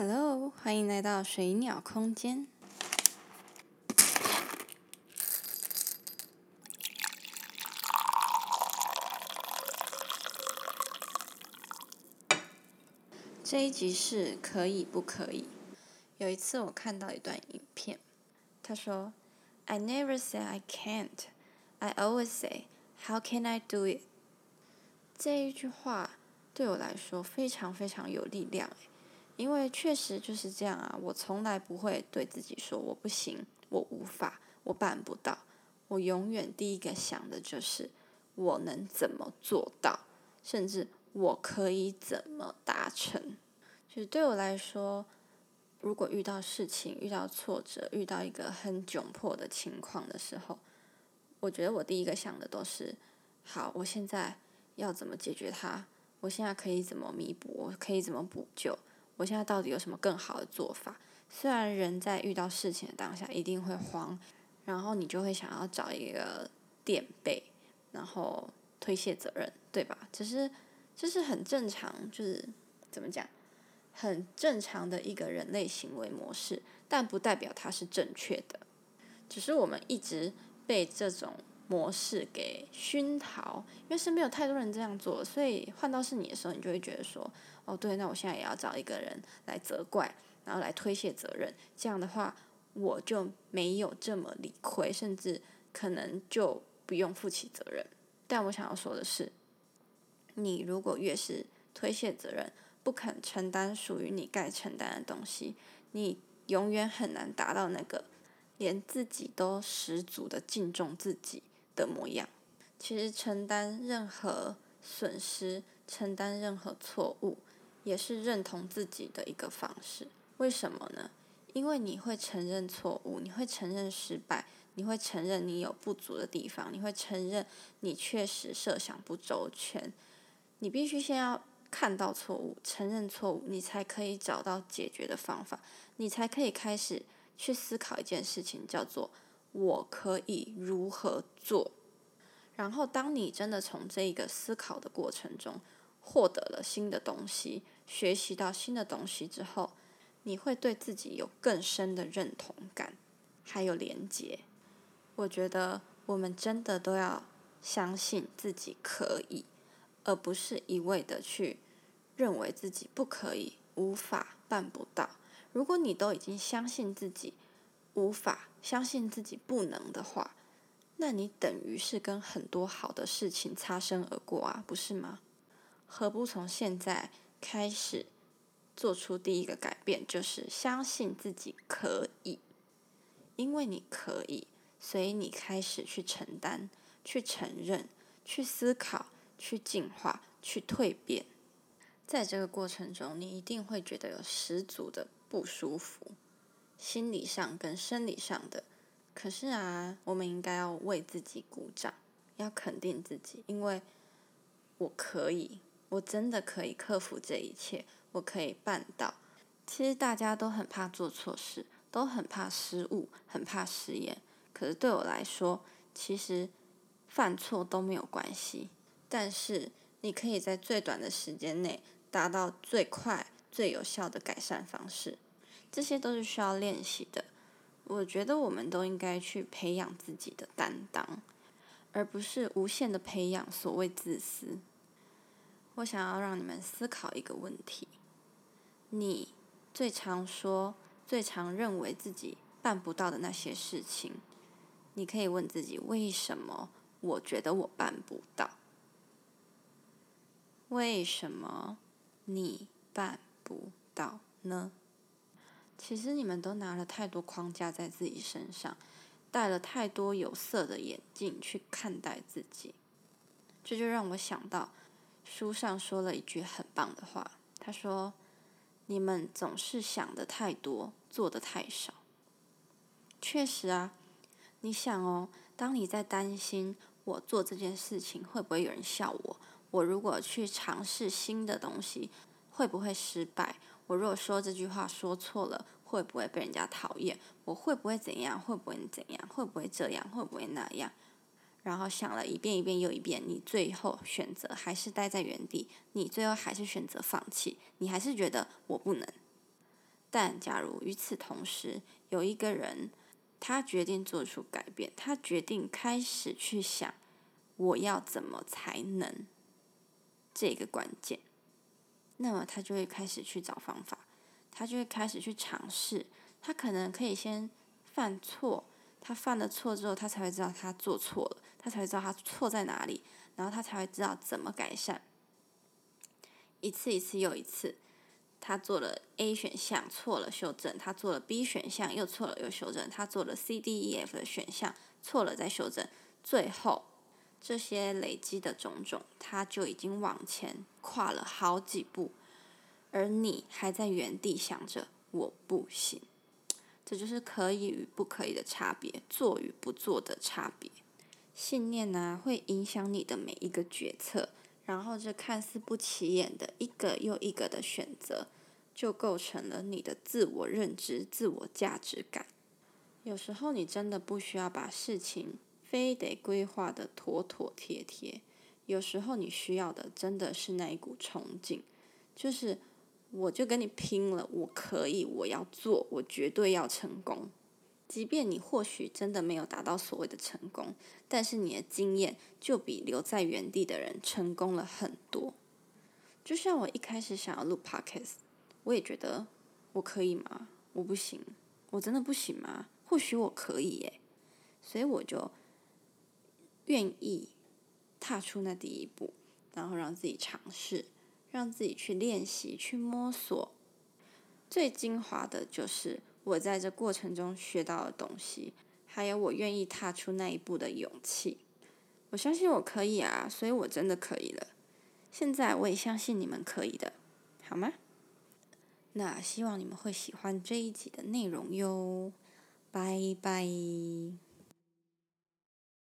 Hello，欢迎来到水鸟空间。这一集是可以不可以？有一次我看到一段影片，他说：“I never say I can't, I always say how can I do it。”这一句话对我来说非常非常有力量，因为确实就是这样啊！我从来不会对自己说我不行，我无法，我办不到。我永远第一个想的就是我能怎么做到，甚至。我可以怎么达成？就是对我来说，如果遇到事情、遇到挫折、遇到一个很窘迫的情况的时候，我觉得我第一个想的都是：好，我现在要怎么解决它？我现在可以怎么弥补？我可以怎么补救？我现在到底有什么更好的做法？虽然人在遇到事情的当下一定会慌，然后你就会想要找一个垫背，然后推卸责任，对吧？只是。这是很正常，就是怎么讲，很正常的一个人类行为模式，但不代表它是正确的。只是我们一直被这种模式给熏陶，因为身边有太多人这样做，所以换到是你的时候，你就会觉得说，哦，对，那我现在也要找一个人来责怪，然后来推卸责任。这样的话，我就没有这么理亏，甚至可能就不用负起责任。但我想要说的是。你如果越是推卸责任，不肯承担属于你该承担的东西，你永远很难达到那个连自己都十足的敬重自己的模样。其实承担任何损失、承担任何错误，也是认同自己的一个方式。为什么呢？因为你会承认错误，你会承认失败，你会承认你有不足的地方，你会承认你确实设想不周全。你必须先要看到错误，承认错误，你才可以找到解决的方法，你才可以开始去思考一件事情，叫做我可以如何做。然后，当你真的从这一个思考的过程中获得了新的东西，学习到新的东西之后，你会对自己有更深的认同感，还有连结。我觉得我们真的都要相信自己可以。而不是一味的去认为自己不可以、无法、办不到。如果你都已经相信自己无法、相信自己不能的话，那你等于是跟很多好的事情擦身而过啊，不是吗？何不从现在开始做出第一个改变，就是相信自己可以？因为你可以，所以你开始去承担、去承认、去思考。去进化，去蜕变，在这个过程中，你一定会觉得有十足的不舒服，心理上跟生理上的。可是啊，我们应该要为自己鼓掌，要肯定自己，因为我可以，我真的可以克服这一切，我可以办到。其实大家都很怕做错事，都很怕失误，很怕失言。可是对我来说，其实犯错都没有关系。但是，你可以在最短的时间内达到最快、最有效的改善方式，这些都是需要练习的。我觉得我们都应该去培养自己的担当，而不是无限的培养所谓自私。我想要让你们思考一个问题：你最常说、最常认为自己办不到的那些事情，你可以问自己：为什么我觉得我办不到？为什么你办不到呢？其实你们都拿了太多框架在自己身上，戴了太多有色的眼镜去看待自己。这就让我想到书上说了一句很棒的话，他说：“你们总是想的太多，做的太少。”确实啊，你想哦，当你在担心我做这件事情会不会有人笑我？我如果去尝试新的东西，会不会失败？我如果说这句话说错了，会不会被人家讨厌？我会不会怎样？会不会怎样？会不会这样？会不会那样？然后想了一遍一遍又一遍，你最后选择还是待在原地，你最后还是选择放弃，你还是觉得我不能。但假如与此同时，有一个人，他决定做出改变，他决定开始去想，我要怎么才能这个关键，那么他就会开始去找方法，他就会开始去尝试，他可能可以先犯错，他犯了错之后，他才会知道他做错了，他才会知道他错在哪里，然后他才会知道怎么改善，一次一次又一次。他做了 A 选项错了修正，他做了 B 选项又错了又修正，他做了 C D E F 的选项错了再修正，最后这些累积的种种，他就已经往前跨了好几步，而你还在原地想着我不行，这就是可以与不可以的差别，做与不做的差别。信念呢，会影响你的每一个决策。然后，这看似不起眼的一个又一个的选择，就构成了你的自我认知、自我价值感。有时候，你真的不需要把事情非得规划的妥妥帖帖。有时候，你需要的真的是那一股冲劲，就是我就跟你拼了，我可以，我要做，我绝对要成功。即便你或许真的没有达到所谓的成功，但是你的经验就比留在原地的人成功了很多。就像我一开始想要录 podcast，我也觉得我可以吗？我不行，我真的不行吗？或许我可以耶，所以我就愿意踏出那第一步，然后让自己尝试，让自己去练习、去摸索。最精华的就是。我在这过程中学到的东西，还有我愿意踏出那一步的勇气，我相信我可以啊，所以我真的可以了。现在我也相信你们可以的，好吗？那希望你们会喜欢这一集的内容哟，拜拜。